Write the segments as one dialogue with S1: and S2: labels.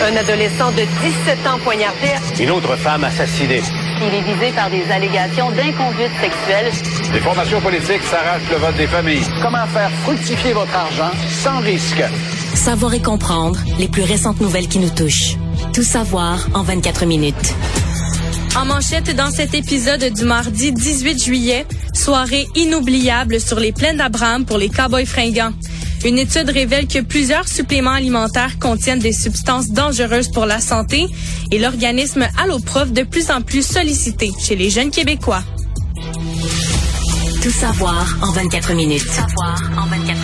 S1: Un adolescent de 17 ans poignardé.
S2: Une autre femme assassinée.
S3: Il est visé par des allégations d'inconduite sexuelle.
S2: Les formations politiques s'arrachent le vote des familles.
S4: Comment faire fructifier votre argent sans risque?
S5: Savoir et comprendre les plus récentes nouvelles qui nous touchent. Tout savoir en 24 minutes.
S6: En manchette dans cet épisode du mardi 18 juillet, soirée inoubliable sur les plaines d'Abraham pour les cowboys fringants. Une étude révèle que plusieurs suppléments alimentaires contiennent des substances dangereuses pour la santé et l'organisme Alloprof de plus en plus sollicité chez les jeunes Québécois.
S5: Tout savoir en 24 minutes. Tout savoir en 24 minutes.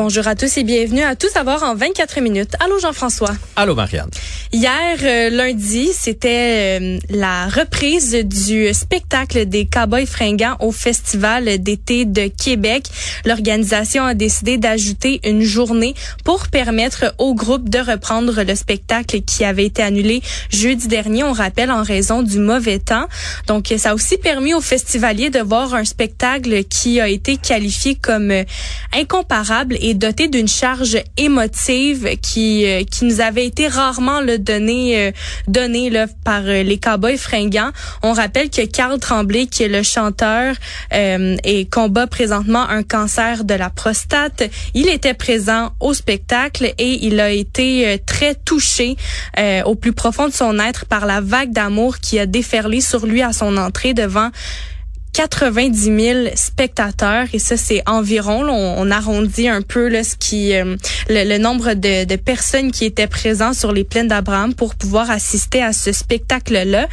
S6: Bonjour à tous et bienvenue à Tout savoir en 24 minutes. Allô Jean-François.
S7: Allô Marianne.
S6: Hier euh, lundi, c'était euh, la reprise du spectacle des Cowboys fringants au Festival d'été de Québec. L'organisation a décidé d'ajouter une journée pour permettre au groupe de reprendre le spectacle qui avait été annulé jeudi dernier, on rappelle en raison du mauvais temps. Donc ça a aussi permis aux festivaliers de voir un spectacle qui a été qualifié comme euh, incomparable et doté d'une charge émotive qui qui nous avait été rarement le donné euh, donné là, par euh, les Cowboys fringants. On rappelle que Carl Tremblay, qui est le chanteur euh, et combat présentement un cancer de la prostate, il était présent au spectacle et il a été très touché au plus profond de son être par la vague d'amour qui a déferlé sur lui à son entrée devant 90 000 spectateurs et ça c'est environ on, arrondit un peu là, ce qui euh, le, nombre de, personnes qui étaient présentes sur les plaines d'Abraham pour pouvoir assister à ce spectacle là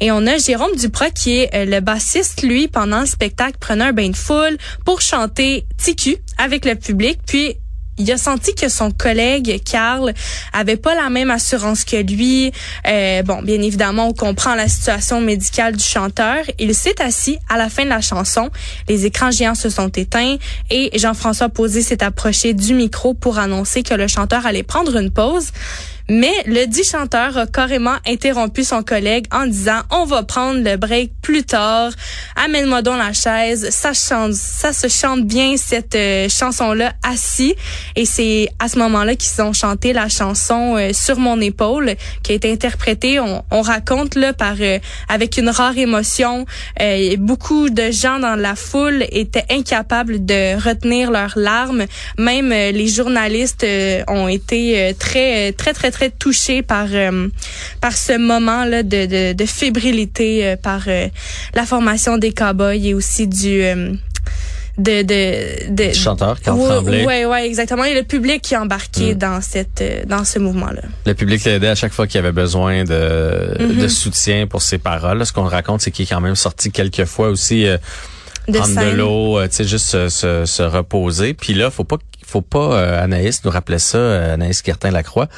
S6: et on a Jérôme Duprat qui est euh, le bassiste lui pendant le spectacle prenait un bain de foule pour chanter TQ avec le public puis il a senti que son collègue Carl avait pas la même assurance que lui. Euh, bon, bien évidemment, on comprend la situation médicale du chanteur. Il s'est assis à la fin de la chanson. Les écrans géants se sont éteints et Jean-François Posé s'est approché du micro pour annoncer que le chanteur allait prendre une pause. Mais le dit chanteur a carrément interrompu son collègue en disant on va prendre le break plus tard. Amène-moi donc la chaise. Ça chante, ça se chante bien cette euh, chanson là assis. Et c'est à ce moment-là qu'ils ont chanté la chanson euh, sur mon épaule qui a été interprétée. On, on raconte là par euh, avec une rare émotion. beaucoup de gens dans la foule étaient incapables de retenir leurs larmes. Même les journalistes ont été très très très très très touché par euh, par ce moment là de, de, de fébrilité euh, par euh, la formation des cowboys et aussi du de de, de
S7: chanteur qui
S6: ouais, Ouais ouais exactement et le public qui est embarqué mm. dans cette dans ce mouvement là.
S7: Le public l'a aidé à chaque fois qu'il avait besoin de
S6: Mm-hmm.
S7: de soutien pour ses paroles. Ce qu'on raconte c'est qu'il est quand même sorti quelques fois aussi
S6: de
S7: prendre de
S6: scène.
S7: l'eau, tu sais juste se, se, se reposer. Puis là, faut pas faut pas euh, Anaïs nous rappelait ça, euh, Anaïs Quertin Lacroix,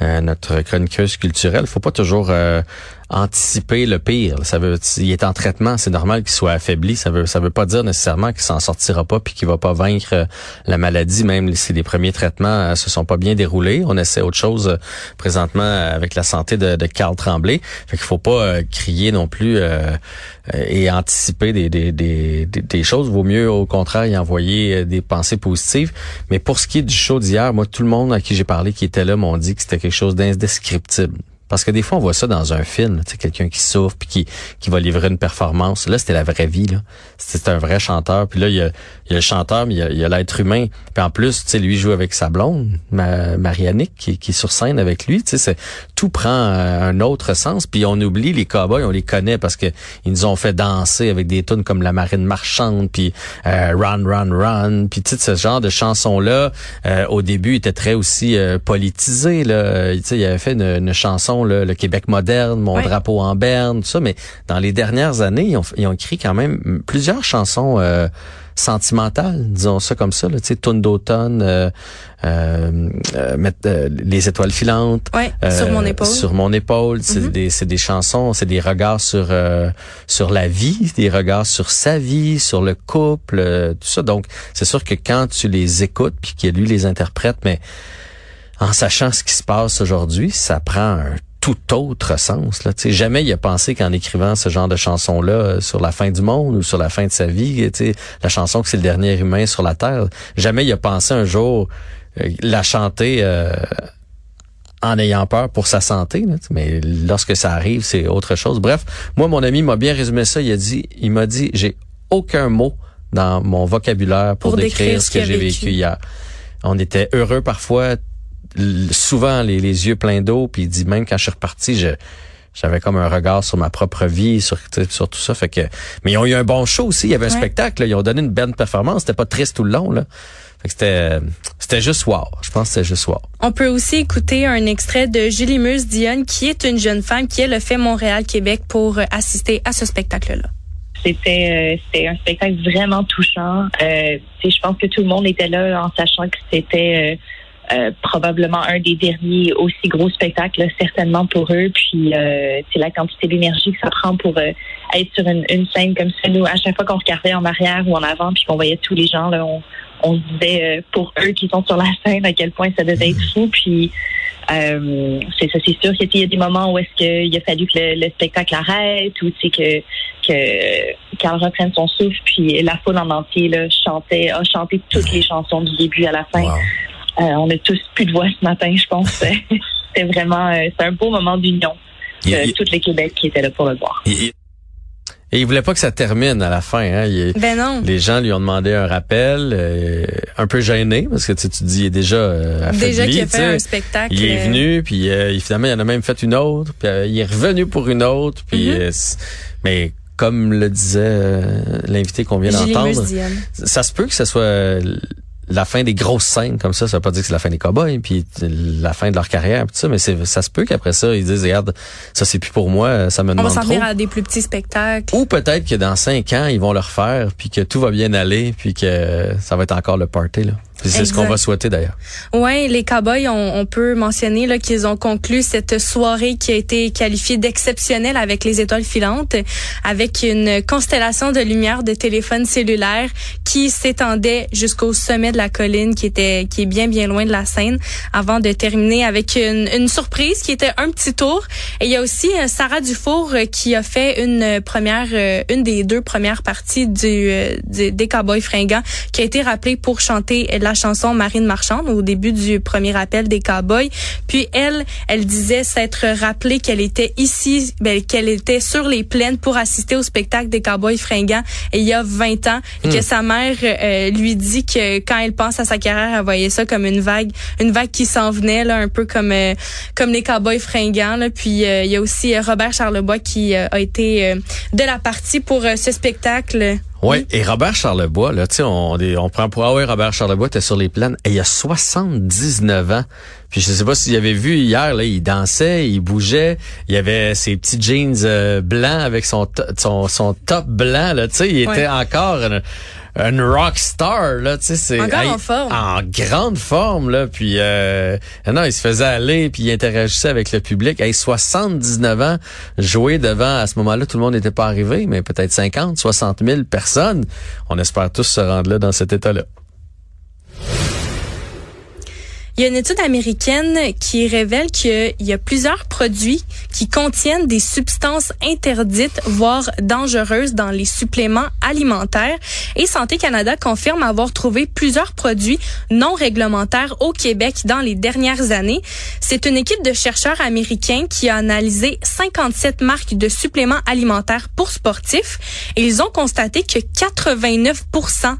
S7: euh, notre chroniqueuse culturelle, faut pas toujours euh, anticiper le pire. Ça veut, il est en traitement, c'est normal qu'il soit affaibli. Ça veut, ça veut pas dire nécessairement qu'il s'en sortira pas puis qu'il va pas vaincre euh, la maladie, même si les premiers traitements euh, se sont pas bien déroulés. On essaie autre chose présentement avec la santé de, de Carl Tremblay. Fait qu'il faut pas crier non plus et anticiper des, des, des, des, choses. Vaut mieux au contraire y envoyer des pensées positives. Mais pour ce qui est du show d'hier, moi tout le monde à qui j'ai parlé qui était là m'ont dit que c'était quelque chose d'indescriptible. Parce que des fois, on voit ça dans un film, quelqu'un qui souffre puis qui, qui va livrer une performance. Là, c'était la vraie vie, là. C'était un vrai chanteur. Puis là, il y a, y a le chanteur, mais il y a, l'être humain. Puis en plus, tu sais, lui joue avec sa blonde, Ma, Marianique, qui, qui est sur scène avec lui. Tu sais, tout prend euh, un autre sens. Puis on oublie les cowboys, on les connaît parce que ils nous ont fait danser avec des tunes comme La Marine Marchande, puis euh, Run, Run, Run. Puis ce genre de chansons-là, euh, au début, était très aussi euh, politisé. Là. Tu sais, il avait fait une, une chanson le, le, Québec moderne, Mon
S6: Ouais.
S7: drapeau en berne, tout ça. Mais dans les dernières années, ils ont, ils ont écrit quand même plusieurs chansons euh, sentimentales, disons ça comme ça. Tu sais, Tourne d'automne, euh, euh, euh, mettre, euh, Les étoiles filantes.
S6: Ouais,
S7: euh,
S6: sur mon épaule.
S7: Sur mon épaule. C'est
S6: Mhm.
S7: des, des chansons, c'est des regards sur euh, sur la vie, des regards sur sa vie, sur le couple, euh, tout ça. Donc, c'est sûr que quand tu les écoutes, puis que lui les interprète, mais en sachant ce qui se passe aujourd'hui, ça prend un tout autre sens. Là. Jamais il a pensé qu'en écrivant ce genre de chanson-là euh, sur la fin du monde ou sur la fin de sa vie, la chanson que c'est le dernier humain sur la Terre, jamais il a pensé un jour euh, la chanter euh, en ayant peur pour sa santé. là, mais lorsque ça arrive, c'est autre chose. Bref, moi, mon ami m'a bien résumé ça. Il a dit, il m'a dit, j'ai aucun mot dans mon vocabulaire pour,
S6: Pour
S7: décrire,
S6: décrire
S7: ce que j'ai
S6: vécu.
S7: hier. On était heureux parfois, souvent les, les yeux pleins d'eau. Puis il dit même quand je suis reparti, je j'avais comme un regard sur ma propre vie, sur, tu sais, sur tout ça. Fait que, mais ils ont eu un bon show aussi. Il y avait un
S6: Ouais.
S7: spectacle. là. Ils ont donné une belle performance. C'était pas triste tout le long. Là. Fait que c'était, c'était juste wow. Je pense que c'était juste wow.
S6: On peut aussi écouter un extrait de Julie Meuse Dionne, qui est une jeune femme qui elle a fait Montréal-Québec pour euh, assister à ce spectacle-là.
S8: C'était euh, c'était un spectacle vraiment touchant. Euh, tu sais, je pense que tout le monde était là en sachant que c'était euh, euh, probablement un des derniers aussi gros spectacles, certainement pour eux. Puis euh, c'est la quantité d'énergie que ça prend pour euh, être sur une, une scène comme ça. Nous, à chaque fois qu'on regardait en arrière ou en avant, puis qu'on voyait tous les gens, là, on, on se disait euh, pour eux qui sont sur la scène à quel point ça devait être fou. Puis euh, c'est ça, c'est sûr qu'il y a des moments où est-ce qu'il a fallu que le, le spectacle arrête ou tu sais que que qu'elle reprenne son souffle. Puis la foule en entier là, chantait, a chanté toutes les chansons du début à la fin. Euh, on a tous plus de voix ce matin, je pense. C'était vraiment, euh, c'est un beau moment d'union
S7: Il-
S8: de
S7: il-
S8: tout le Québec qui était là pour le voir.
S7: il- et il voulait pas que ça termine à la fin. Hein. Il-
S6: Ben non.
S7: les gens lui ont demandé un rappel, euh, un peu gêné parce que tu, sais, tu dis il est déjà euh, affaibli.
S6: Déjà qu'il a fait un spectacle.
S7: Il est
S6: euh,
S7: venu, puis euh, il- finalement, il en a même fait une autre, puis euh, il est revenu pour une autre, puis
S6: Mhm.
S7: euh, c- mais comme le disait euh, l'invité qu'on vient d'entendre, ça se peut que ce soit euh, la fin des grosses scènes comme ça, ça veut pas dire que c'est la fin des cowboys, puis la fin de leur carrière, puis ça, mais c'est, ça se peut qu'après ça, ils disent, regarde, ça c'est plus pour moi, ça me
S6: On va
S7: demande
S6: s'en venir à des plus petits spectacles.
S7: Ou peut-être que dans cinq ans, ils vont le refaire, puis que tout va bien aller, puis que ça va être encore le party. Là. C'est ce qu'on va souhaiter d'ailleurs.
S6: Ouais, les Cowboys, on, on peut mentionner là qu'ils ont conclu cette soirée qui a été qualifiée d'exceptionnelle avec les étoiles filantes, avec une constellation de lumière de téléphones cellulaires qui s'étendait jusqu'au sommet de la colline, qui était qui est bien bien loin de la scène, avant de terminer avec une, une surprise qui était un petit tour. Et il y a aussi euh, Sarah Dufour euh, qui a fait une première, euh, une des deux premières parties du, du- des Cowboys fringants, qui a été rappelée pour chanter la chanson Marine Marchande au début du premier appel des Cowboys. Puis elle, elle disait s'être rappelée qu'elle était ici, ben, qu'elle était sur les plaines pour assister au spectacle des Cowboys fringants il y a 20 ans et que sa mère euh, lui dit que quand elle pense à sa carrière, elle voyait ça comme une vague, une vague qui s'en venait là, un peu comme euh, comme les Cowboys fringants. Là. Puis euh, il y a aussi euh, Robert Charlebois qui euh, a été euh, de la partie pour ce spectacle.
S7: Oui, et Robert Charlebois, là, tu sais, on, on prend pour ah ouais, Robert Charlebois était sur les plaines. Et il a 79 ans. Puis je sais pas s'il avait vu hier, là, il dansait, il bougeait, il avait ses petits jeans euh, blancs avec son, son son top blanc, là, tu sais, il
S6: Ouais.
S7: était encore une, une rock star, là, tu sais, c'est
S6: Encore en forme.
S7: en grande forme, là, puis euh, non, il se faisait aller, puis il interagissait avec le public. Hey, 79 ans, jouer devant, à ce moment-là, tout le monde n'était pas arrivé, mais peut-être 50, 60 000 personnes. On espère tous se rendre là dans cet état-là.
S6: Il y a une étude américaine qui révèle qu'il y a plusieurs produits qui contiennent des substances interdites, voire dangereuses dans les suppléments alimentaires. Et Santé Canada confirme avoir trouvé plusieurs produits non réglementaires au Québec dans les dernières années. C'est une équipe de chercheurs américains qui a analysé 57 marques de suppléments alimentaires pour sportifs ils ont constaté que 89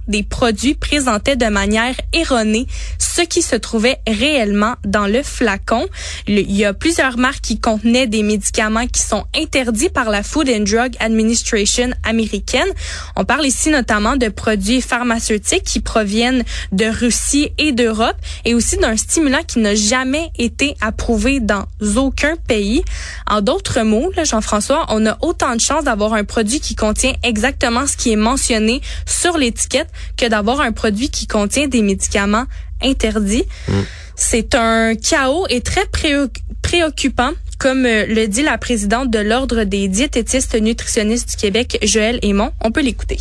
S6: des produits présentaient de manière erronée ce qui se trouvait réellement dans le flacon. Il y a plusieurs marques qui contenaient des médicaments qui sont interdits par la Food and Drug Administration américaine. On parle ici notamment de produits pharmaceutiques qui proviennent de Russie et d'Europe et aussi d'un stimulant qui n'a jamais été approuvé dans aucun pays. En d'autres mots, Jean-François, on a autant de chances d'avoir un produit qui contient exactement ce qui est mentionné sur l'étiquette que d'avoir un produit qui contient des médicaments interdits. C'est un chaos et très préo- préoccupant, comme euh, le dit la présidente de l'Ordre des diététistes nutritionnistes du Québec, Joël Aymon. On peut l'écouter.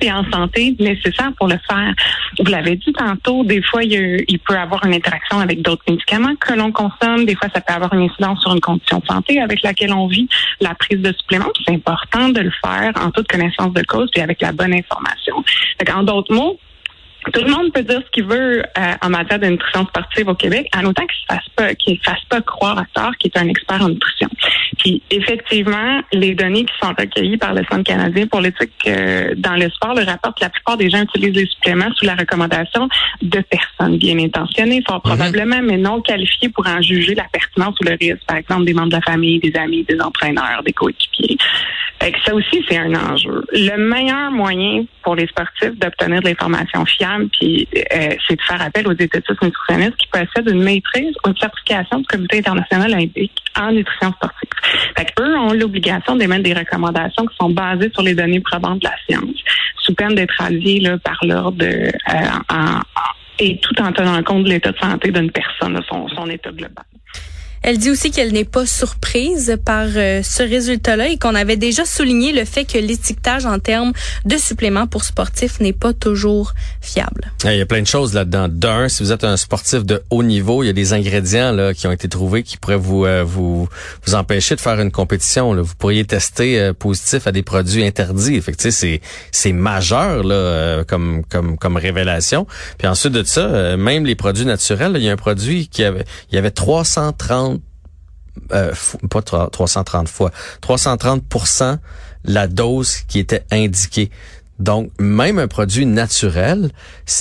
S9: et en santé nécessaire pour le faire. Vous l'avez dit tantôt, des fois, il, a- il peut avoir une interaction avec d'autres médicaments que l'on consomme. Des fois, ça peut avoir une incidence sur une condition de santé avec laquelle on vit. La prise de suppléments, c'est important de le faire en toute connaissance de cause et avec la bonne information. En d'autres mots, tout le monde peut dire ce qu'il veut euh, en matière de nutrition sportive au Québec, en autant qu'il ne fasse pas qu'il fasse pas croire à tort qu'il est un expert en nutrition. Puis effectivement, les données qui sont recueillies par le Centre canadien pour l'éthique euh, dans le sport le rapportent que la plupart des gens utilisent les suppléments sous la recommandation de personnes bien intentionnées, fort
S7: Mhm.
S9: probablement, mais non qualifiées pour en juger la pertinence ou le risque. Par exemple, des membres de la famille, des amis, des entraîneurs, des coéquipiers. Fait que ça aussi, c'est un enjeu. Le meilleur moyen pour les sportifs d'obtenir de l'information fiable, puis euh, c'est de faire appel aux diététistes nutritionnistes qui possèdent une maîtrise ou une certification du Comité international olympique en nutrition sportive. Fait eux ont l'obligation d'émettre des recommandations qui sont basées sur les données probantes de la science, sous peine d'être alliés là, par l'ordre euh, et tout en tenant compte de l'état de santé d'une personne, son, son état global.
S6: Elle dit aussi qu'elle n'est pas surprise par euh, ce résultat-là et qu'on avait déjà souligné le fait que l'étiquetage en termes de suppléments pour sportifs n'est pas toujours fiable.
S7: Il y a plein de choses là-dedans. D'un, si vous êtes un sportif de haut niveau, il y a des ingrédients là qui ont été trouvés qui pourraient vous euh, vous vous empêcher de faire une compétition. Là. Vous pourriez tester euh, positif à des produits interdits. Fait que, c'est c'est majeur là comme comme comme révélation. Puis ensuite de ça, même les produits naturels, là, il y a un produit qui avait il y avait 330 euh, pas trois- 330 fois, 330% la dose qui était indiquée. Donc, même un produit naturel,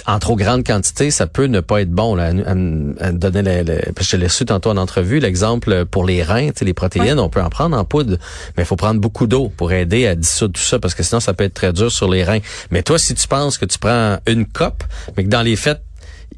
S7: en trop grande quantité, ça peut ne pas être bon. Là. À, à- à donner je l'ai su tantôt en entrevue, l'exemple pour les reins, tu sais, les protéines, on peut en prendre en poudre, mais il faut prendre beaucoup d'eau pour aider à dissoudre tout ça, parce que sinon, ça peut être très dur sur les reins. Mais toi, si tu penses que tu prends une cope, mais que dans les faits,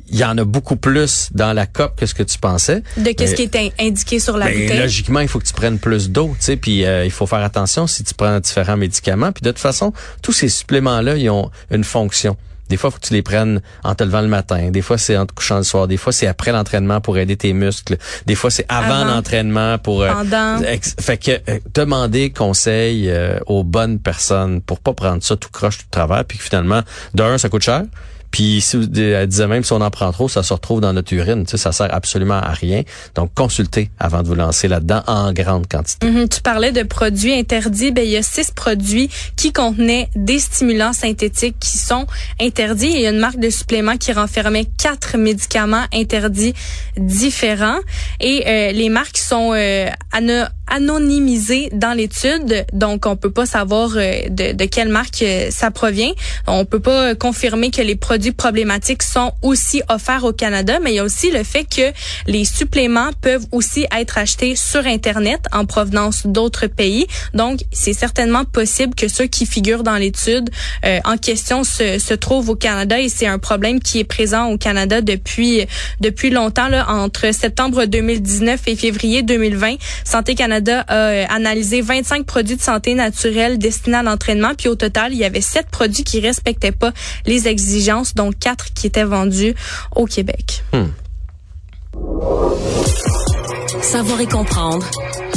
S7: il y en a beaucoup plus dans la cope que ce que tu pensais.
S6: De qu'est-ce qui est in- indiqué sur la
S7: ben,
S6: bouteille?
S7: logiquement, il faut que tu prennes plus d'eau, tu sais, puis euh, il faut faire attention si tu prends différents médicaments. Puis de toute façon, tous ces suppléments-là, ils ont une fonction. Des fois, il faut que tu les prennes en te levant le matin. Des fois, c'est en te couchant le soir. Des fois, c'est après l'entraînement pour aider tes muscles. Des fois, c'est avant,
S6: Avant.
S7: l'entraînement pour... euh,
S6: Pendant.
S7: ex- fait que euh, demander conseil euh, aux bonnes personnes pour pas prendre ça tout croche tout travers. Puis que finalement, d'un, ça coûte cher. Puis elle disait même si on en prend trop, ça se retrouve dans notre urine. Tu sais, ça sert absolument à rien. Donc consultez avant de vous lancer là-dedans en grande quantité.
S6: Mhm, tu parlais de produits interdits. Ben, il y a six produits qui contenaient des stimulants synthétiques qui sont interdits. Il y a une marque de suppléments qui renfermait quatre médicaments interdits différents. Et euh, les marques sont euh, ano- anonymisées dans l'étude. Donc, on peut pas savoir euh, de, de quelle marque ça provient. On peut pas confirmer que les produits problématiques sont aussi offerts au Canada, mais il y a aussi le fait que les suppléments peuvent aussi être achetés sur Internet en provenance d'autres pays. Donc, c'est certainement possible que ceux qui figurent dans l'étude euh, en question se, se trouvent au Canada et c'est un problème qui est présent au Canada depuis depuis longtemps. Là, entre septembre 2019 et février 2020, Santé Canada a euh, analysé 25 produits de santé naturelle destinés à l'entraînement. Puis au total, il y avait sept produits qui respectaient pas les exigences, dont quatre qui étaient vendus au Québec.
S5: Savoir et comprendre.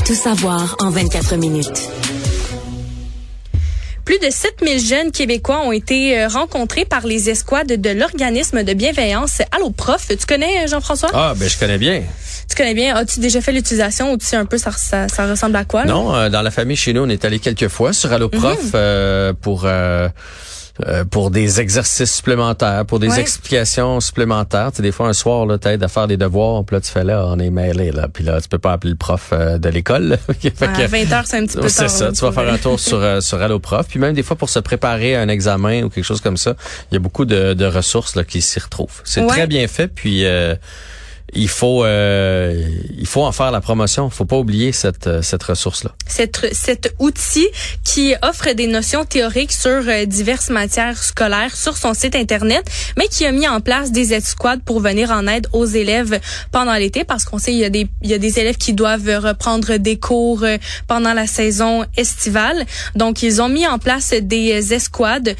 S5: Tout savoir en 24 minutes.
S6: Plus de 7000 jeunes Québécois ont été euh, rencontrés par les escouades de l'organisme de bienveillance Allo Prof. Tu connais euh, Jean-François?
S7: Ah, ben je connais bien.
S6: Tu connais bien. As-tu déjà fait l'utilisation ou tu sais un peu ça, ça, ça ressemble à quoi? là?
S7: Non, euh, dans la famille chez nous, on est allé quelques fois sur Alloprof euh, pour euh, euh, pour des exercices supplémentaires, pour des
S6: Ouais.
S7: explications supplémentaires. Tu sais, des fois, un soir, là, t'aides à faire des devoirs, puis là, tu fais là, on est mêlés, là. Puis là, tu peux pas appeler le prof euh, de l'école. Fait que-
S6: À 20 heures, c'est un petit peu
S7: c'est ça, tu vas faire un tour sur euh, sur Alloprof, puis même des fois pour se préparer à un examen ou quelque chose comme ça, il y a beaucoup de, de ressources là qui s'y retrouvent. C'est
S6: Ouais.
S7: très bien fait, puis euh, il faut euh, il faut en faire la promotion. Faut pas oublier cette euh, cette ressource là.
S6: Cet, cet outil qui offre des notions théoriques sur euh, diverses matières scolaires sur son site internet, mais qui a mis en place des escouades pour venir en aide aux élèves pendant l'été, parce qu'on sait il y a des il y a des élèves qui doivent reprendre des cours euh, pendant la saison estivale. Donc ils ont mis en place des escouades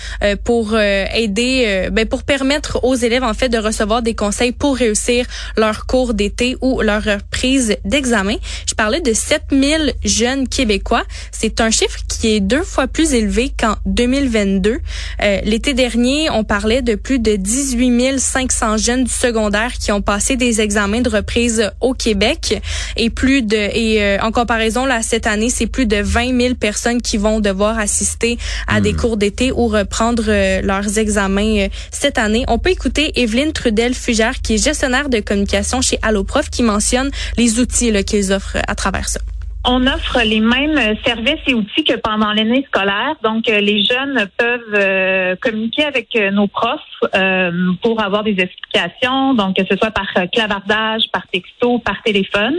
S6: pour aider, ben, pour permettre aux élèves en fait de recevoir des conseils pour réussir leur leur cours d'été ou leur reprise d'examen. Je parlais de 7000 jeunes Québécois. C'est un chiffre qui est deux fois plus élevé qu'en 2022. Euh, L'été dernier, on parlait de plus de 18 500 jeunes du secondaire qui ont passé des examens de reprise au Québec et plus de et euh, en comparaison là cette année, c'est plus de 20 000 personnes qui vont devoir assister à des hmm. cours d'été ou reprendre euh, leurs examens euh, cette année. On peut écouter Evelyne Trudel-Fugère qui est gestionnaire de communication chez Alloprof qui mentionne les outils qu'ils offrent à travers ça
S8: on offre les mêmes services et outils que pendant l'année scolaire. Donc, euh, les jeunes peuvent euh, communiquer avec euh, nos profs pour avoir des explications, donc que ce soit par clavardage, par texto, par téléphone.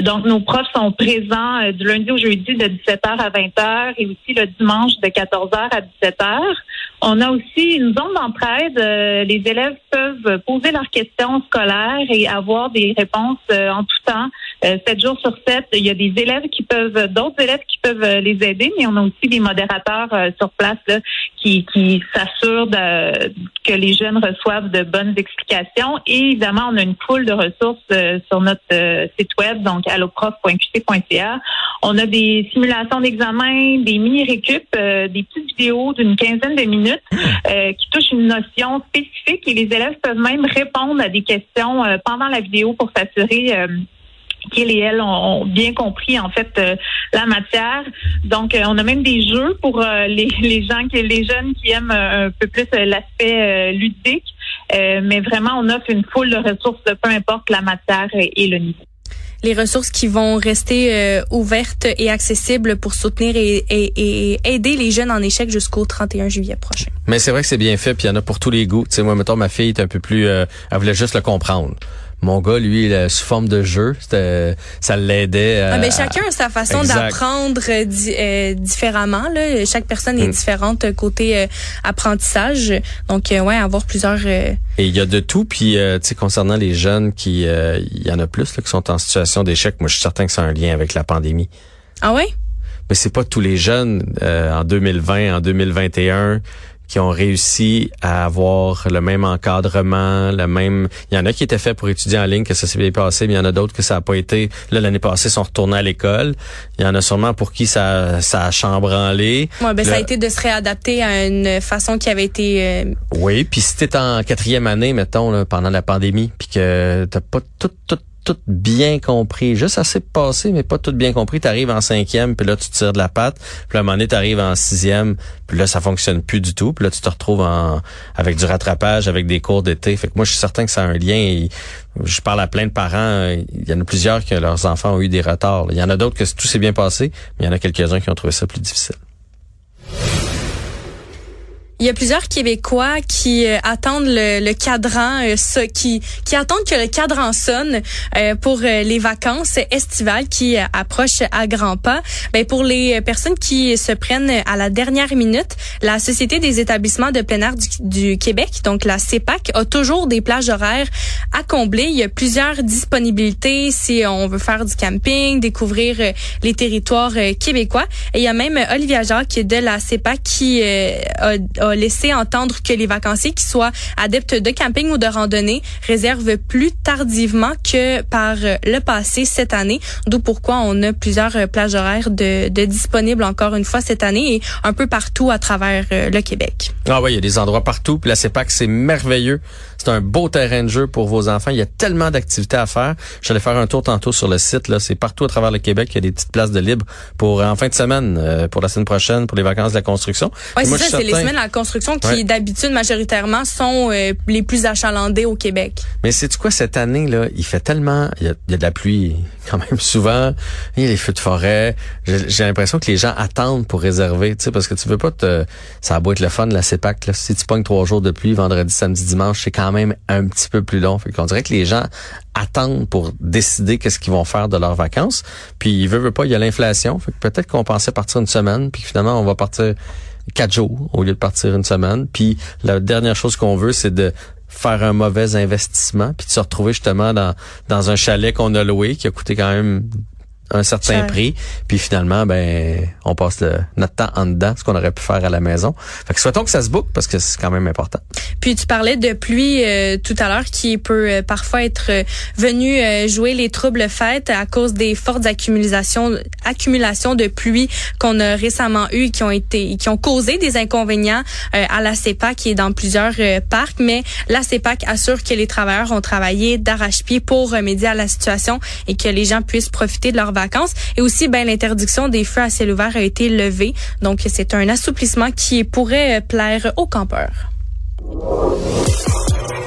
S8: Donc, nos profs sont présents du lundi au jeudi de 17h à 20h et aussi le dimanche de 14h à 17h. On a aussi une zone d'entraide. les élèves peuvent poser leurs questions scolaires et avoir des réponses en tout temps, 7 jours sur 7. Il y a des élèves qui peuvent, d'autres élèves qui peuvent euh, les aider, mais on a aussi des modérateurs euh, sur place qui, qui s'assurent que les jeunes reçoivent de bonnes explications. Et évidemment, on a une foule de ressources euh, sur notre site web, donc alloprof.qc.ca. On a des simulations d'examen, des mini-récup, des petites vidéos d'une quinzaine de minutes qui touchent une notion spécifique et les élèves peuvent même répondre à des questions pendant la vidéo pour s'assurer qu'ils et elles ont, bien compris en fait euh, la matière. Donc, euh, on a même des jeux pour euh, les, les gens, qui, les jeunes qui aiment un peu plus l'aspect ludique. mais vraiment, on offre une foule de ressources, peu importe la matière et, le niveau
S6: les ressources qui vont rester ouvertes et accessibles pour soutenir et, et, aider les jeunes en échec jusqu'au 31 juillet prochain.
S7: Mais c'est vrai que c'est bien fait, puis il y en a pour tous les goûts. Tu sais, moi, mettons, ma fille est un peu plus... elle voulait juste le comprendre. Mon gars, lui, il sous forme de jeu, ça l'aidait.
S6: Ah, ben, chacun a sa façon d'apprendre euh, euh, différemment. Là. Chaque personne est mm. différente côté euh, apprentissage. Donc, ouais, avoir plusieurs. Et
S7: il y a de tout. Puis, tu sais, concernant les jeunes, qui, il y en a plus là, qui sont en situation d'échec. Moi, je suis certain que c'est un lien avec la pandémie.
S6: Ah ouais?
S7: Mais c'est pas tous les jeunes en 2020, en 2021 qui ont réussi à avoir le même encadrement, le même. Il y en a qui étaient faits pour étudier en ligne, que ça s'est bien passé, mais il y en a d'autres que ça n'a pas été. Là, l'année passée, ils sont retournés à l'école. Il y en a sûrement pour qui ça, ça a chambranlé.
S6: Ouais, ben ça a été de se réadapter à une façon qui avait été. Euh,
S7: oui, puis si t'es en quatrième année, mettons, là, pendant la pandémie, puis que t'as pas tout, tout tout bien compris, juste assez passé, mais pas tout bien compris. Tu arrives en cinquième, puis là, tu tires de la patte. Puis à un moment donné, tu arrives en sixième, puis là, ça fonctionne plus du tout. Puis là, tu te retrouves en, avec du rattrapage, avec des cours d'été. Fait que moi, je suis certain que ça a un lien. je parle à plein de parents. Il y en a plusieurs que leurs enfants ont eu des retards. Il y en a d'autres que tout s'est bien passé, mais il y en a quelques-uns qui ont trouvé ça plus difficile.
S6: Il y a plusieurs Québécois qui euh, attendent le, le cadran, euh, qui, qui attendent que le cadran sonne euh, pour les vacances estivales qui approchent à grands pas. Ben, pour les personnes qui se prennent à la dernière minute, la Société des établissements de plein air du, Québec, donc la CEPAC, a toujours des plages horaires à combler. Il y a plusieurs disponibilités si on veut faire du camping, découvrir les territoires québécois. Et il y a même Olivia Jacques de la CEPAC qui a, a laisser entendre que les vacanciers qui soient adeptes de camping ou de randonnée réservent plus tardivement que par le passé cette année. D'où pourquoi on a plusieurs plages horaires de, de disponibles encore une fois cette année et un peu partout à travers euh, le Québec.
S7: Ah oui, il y a des endroits partout. Puis la CEPAC, c'est merveilleux. C'est un beau terrain de jeu pour vos enfants. Il y a tellement d'activités à faire. J'allais faire un tour tantôt sur le site. Là, c'est partout à travers le Québec. Il y a des petites places de libre pour en fin de semaine, euh, pour la semaine prochaine, pour les vacances de la construction.
S6: Oui, c'est ça. C'est les semaines construction qui, d'habitude, majoritairement, sont euh, les plus achalandées au Québec.
S7: Mais c'est quoi cette année là Il fait tellement, il y a, il y a de la pluie quand même souvent. Il y a les feux de forêt. J'ai l'impression que les gens attendent pour réserver, tu sais, parce que tu veux pas te, ça va être le fun la CEPAC. Là. Si tu pognes trois jours de pluie, vendredi, samedi, dimanche, c'est quand même un petit peu plus long. Fait qu'on dirait que les gens attendent pour décider qu'est-ce qu'ils vont faire de leurs vacances. Puis ils veulent, pas, il y a l'inflation. Fait que peut-être qu'on pensait partir une semaine, puis finalement on va partir quatre jours au lieu de partir une semaine. Puis la dernière chose qu'on veut, c'est de faire un mauvais investissement, puis de se retrouver justement dans, dans un chalet qu'on a loué, qui a coûté quand même un certain
S6: Cher.
S7: prix, puis finalement, ben, on passe le- notre temps en dedans, ce qu'on aurait pu faire à la maison. Fait que souhaitons que ça se boucle parce que c'est quand même important.
S6: Puis tu parlais de pluie euh, tout à l'heure qui peut euh, parfois être euh, venue euh, jouer les troubles fêtes à cause des fortes accumulations accumulations de pluie qu'on a récemment eues qui ont été qui ont causé des inconvénients euh, à la CEPAC qui est dans plusieurs euh, parcs mais la CEPAC assure que les travailleurs ont travaillé d'arrache-pied pour remédier à la situation et que les gens puissent profiter de leurs vacances et aussi ben l'interdiction des feux à ciel ouvert a été levée donc c'est un assouplissement qui pourrait euh, plaire aux campeurs.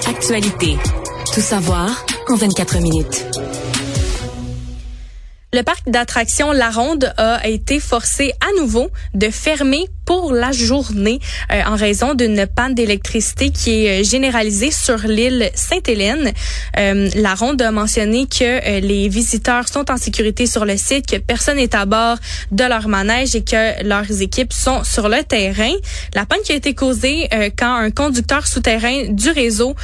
S5: Actualité. Tout savoir en 24 minutes.
S6: Le parc d'attractions La Ronde a été forcé à nouveau de fermer pour la journée euh, en raison d'une panne d'électricité qui est euh, généralisée sur l'île Sainte-Hélène. Euh, la Ronde a mentionné que euh, les visiteurs sont en sécurité sur le site, que personne n'est à bord de leur manège et que leurs équipes sont sur le terrain. La panne qui a été causée euh, quand un conducteur souterrain du réseau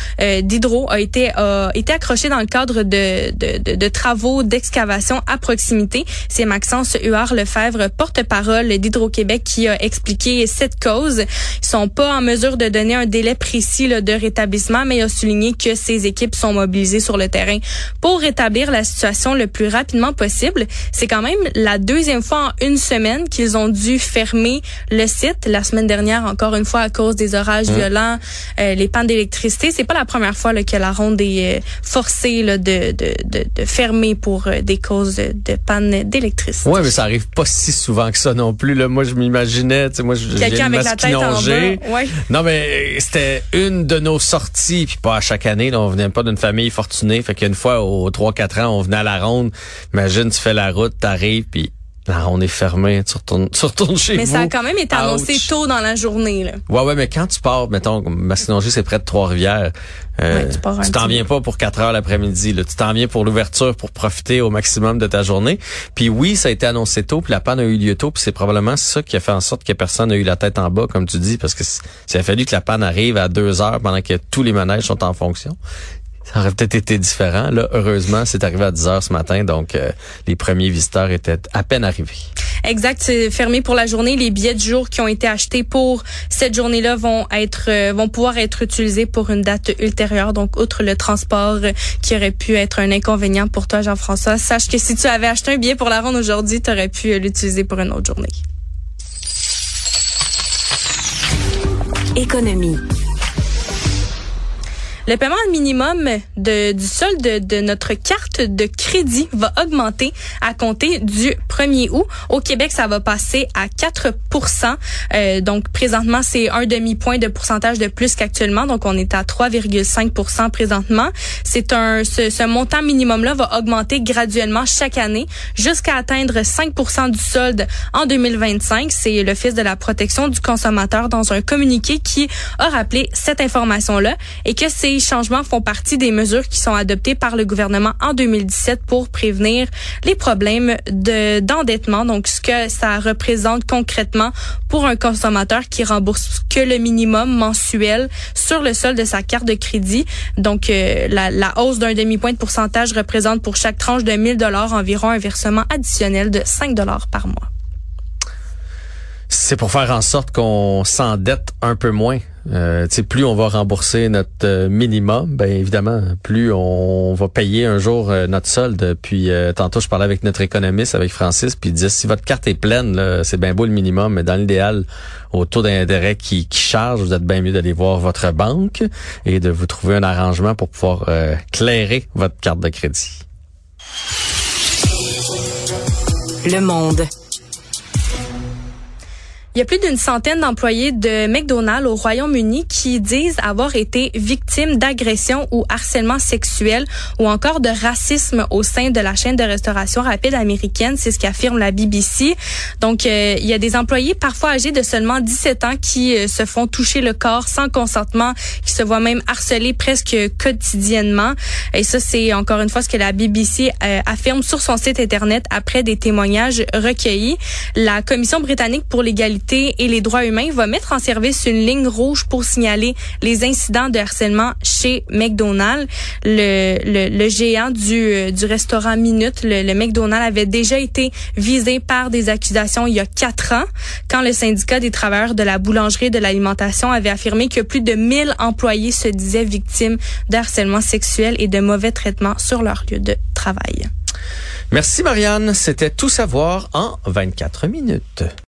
S6: d'hydro a été a été accroché dans le cadre de, de, de, de travaux d'excavation à proximité. C'est Maxence Huard Lefebvre, porte-parole d'Hydro-Québec, qui a expliqué cette cause. Ils sont pas en mesure de donner un délai précis là, de rétablissement, mais il a souligné que ces équipes sont mobilisées sur le terrain pour rétablir la situation le plus rapidement possible. C'est quand même la deuxième fois en une semaine qu'ils ont dû fermer le site. La semaine dernière, encore une fois, à cause des orages violents, euh, les pannes d'électricité. C'est pas la première fois là, que la ronde est euh, forcée là, de, de, de, de fermer pour euh, des causes de, de panne d'électricité.
S7: Ouais, mais ça arrive pas si souvent que ça non plus. Là, moi, je m'imaginais, moi,
S6: Quelqu'un avec la tête en bas. Ouais.
S7: Non, mais c'était une de nos sorties, puis pas à chaque année. Là, on venait pas d'une famille fortunée. Fait qu'une fois, aux 3-4 ans, on venait à la ronde. Imagine, tu fais la route, t'arrives, puis la ronde est fermée. Tu retournes, tu retournes chez
S6: Mais
S7: vous.
S6: ça a quand même été annoncé tôt dans la journée. Là.
S7: Ouais, ouais, mais quand tu pars, mettons, Massinongé, c'est près de Trois-Rivières. euh,
S6: Ouais, tu pars un
S7: tu t'en viens pas pour 4 heures l'après-midi. Tu t'en viens pour l'ouverture, pour profiter au maximum de ta journée. Puis oui, ça a été annoncé tôt, puis la panne a eu lieu tôt, puis c'est probablement ça qui a fait en sorte que personne n'a eu la tête en bas, comme tu dis, parce que ça a fallu que la panne arrive à 2 heures pendant que tous les manèges sont en fonction. Ça aurait peut-être été différent. Là, heureusement, c'est arrivé à 10 heures ce matin, donc euh, les premiers visiteurs étaient à peine arrivés.
S6: Exact, c'est fermé pour la journée. Les billets de jour qui ont été achetés pour cette journée-là vont être euh, vont pouvoir être utilisés pour une date ultérieure. Donc, outre le transport euh, qui aurait pu être un inconvénient pour toi, Jean-François, sache que si tu avais acheté un billet pour la ronde aujourd'hui, tu aurais pu l'utiliser pour une autre journée.
S5: Économie.
S6: Le paiement minimum de, du solde de, notre carte de crédit va augmenter à compter du 1er août. Au Québec, ça va passer à 4% Euh, Donc, présentement, c'est un demi-point de pourcentage de plus qu'actuellement. Donc, on est à 3,5% présentement. C'est un ce, ce montant minimum-là va augmenter graduellement chaque année jusqu'à atteindre 5% du solde en 2025. C'est l'Office de la protection du consommateur dans un communiqué qui a rappelé cette information-là et que ces changements font partie des mesures qui sont adoptées par le gouvernement en 2017 pour prévenir les problèmes de d'endettement. Donc, ce que ça représente concrètement pour un consommateur qui rembourse que le minimum mensuel sur le solde de sa carte de crédit. Donc, euh, la, la hausse d'un demi-point de pourcentage représente pour chaque tranche de 1000 dollars environ un versement additionnel de 5 dollars par mois.
S7: C'est pour faire en sorte qu'on s'endette un peu moins. Euh, plus on va rembourser notre euh, minimum, ben évidemment, plus on va payer un jour euh, notre solde. Puis euh, tantôt, je parlais avec notre économiste, avec Francis, puis il disait si votre carte est pleine, c'est bien beau le minimum, mais dans l'idéal, au taux d'intérêt qui, qui charge, vous êtes bien mieux d'aller voir votre banque et de vous trouver un arrangement pour pouvoir euh, clairer votre carte de crédit.
S5: Le monde.
S6: Il y a plus d'une centaine d'employés de McDonald's au Royaume-Uni qui disent avoir été victimes d'agressions ou harcèlement sexuel ou encore de racisme au sein de la chaîne de restauration rapide américaine. C'est ce qu'affirme la BBC. Donc, euh, il y a des employés parfois âgés de seulement 17 ans qui euh, se font toucher le corps sans consentement, qui se voient même harcelés presque quotidiennement. Et ça, c'est encore une fois ce que la BBC euh, affirme sur son site Internet après des témoignages recueillis. La Commission britannique pour l'égalité et les droits humains va mettre en service une ligne rouge pour signaler les incidents de harcèlement chez McDonald's. Le, le, le géant du, euh, du restaurant Minute, le, le McDonald's, avait déjà été visé par des accusations il y a quatre ans, quand le syndicat des travailleurs de la boulangerie et de l'alimentation avait affirmé que plus de 1000 employés se disaient victimes de harcèlement sexuel et de mauvais traitements sur leur lieu de travail.
S7: Merci Marianne, c'était tout savoir en 24 minutes.